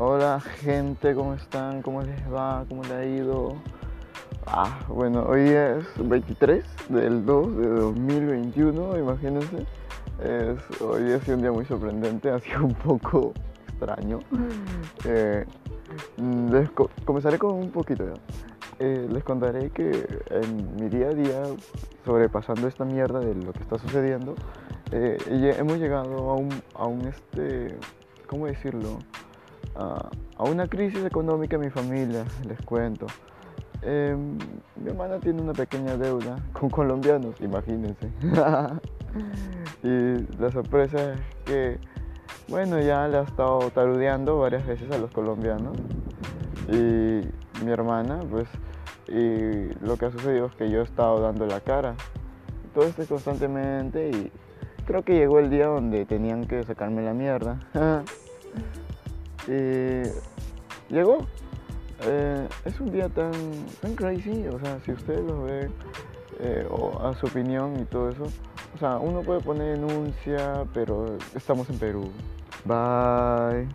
Hola gente, ¿cómo están? ¿Cómo les va? ¿Cómo les ha ido? Ah, bueno, hoy es 23 del 2 de 2021, imagínense. Es, hoy ha sido un día muy sorprendente, ha sido un poco extraño. Eh, les comenzaré con un poquito ya. Eh, les contaré que en mi día a día, sobrepasando esta mierda de lo que está sucediendo, eh, hemos llegado a un, a un este, ¿cómo decirlo? A, una crisis económica en mi familia, les cuento. Em, mi hermana tiene una pequeña deuda con colombianos, imagínense. y la sorpresa es que, bueno, ya le ha estado tarudeando varias veces a los colombianos. Y mi hermana, pues, y lo que ha sucedido es que yo he estado dando la cara. Todo esto constantemente y creo que llegó el día donde tenían que sacarme la mierda. Y llegó. Eh, es un día tan, tan crazy, o sea, si ustedes lo ven, eh, o a su opinión y todo eso, o sea, uno puede poner denuncia, pero estamos en Perú. Bye.